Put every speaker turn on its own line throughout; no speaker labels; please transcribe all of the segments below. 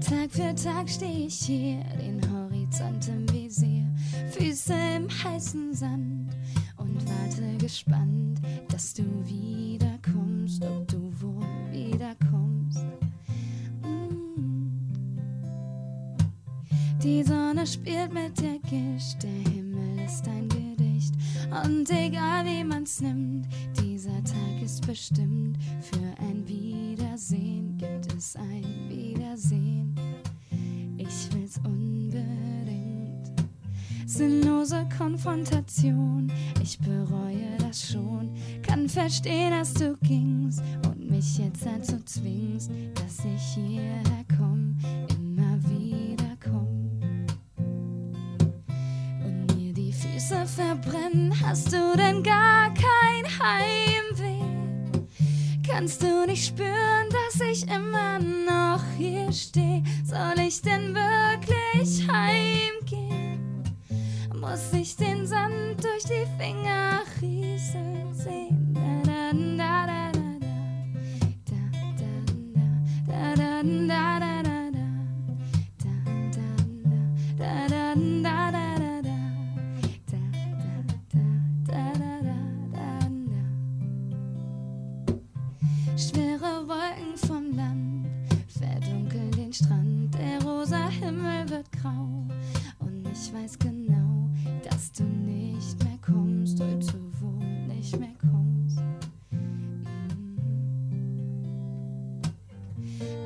Tag für Tag stehe ich hier, den Horizont im Visier, Füße im heißen Sand und warte gespannt, dass du wiederkommst, ob du wohl wiederkommst. Die Sonne spielt mit der Gischt, der Himmel ist ein Gesicht. Und egal wie man's nimmt, dieser Tag ist bestimmt. Für ein Wiedersehen gibt es ein Wiedersehen. Ich will's unbedingt. Sinnlose Konfrontation, ich bereue das schon. Kann verstehen, dass du gingst und mich jetzt dazu zwingst, dass ich hierher komm, immer verbrennen, hast du denn gar kein Heimweh? Kannst du nicht spüren, dass ich immer noch hier stehe? Soll ich denn wirklich heimgehen? Muss ich den Sand durch die Finger rieseln sehen? Den Strand. Der rosa Himmel wird grau. Und ich weiß genau, dass du nicht mehr kommst, heute wohl nicht mehr kommst. Mhm.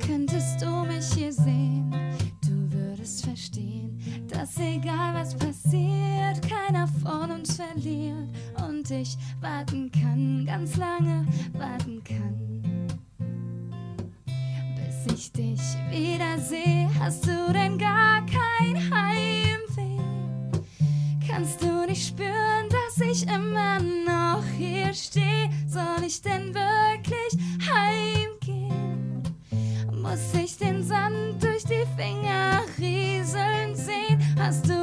Könntest du mich hier sehen, du würdest verstehen, dass egal was passiert, keiner von uns verliert und ich warten kann, ganz lange warten kann. Wiedersehe, hast du denn gar kein Heimweh? Kannst du nicht spüren, dass ich immer noch hier stehe? Soll ich denn wirklich heimgehen? Muss ich den Sand durch die Finger rieseln sehen? Hast du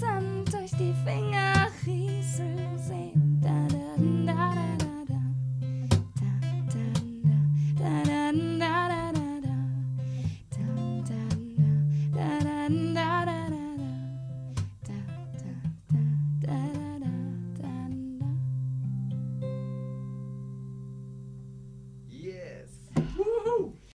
Sand durch die Finger rieseln sehen. Da.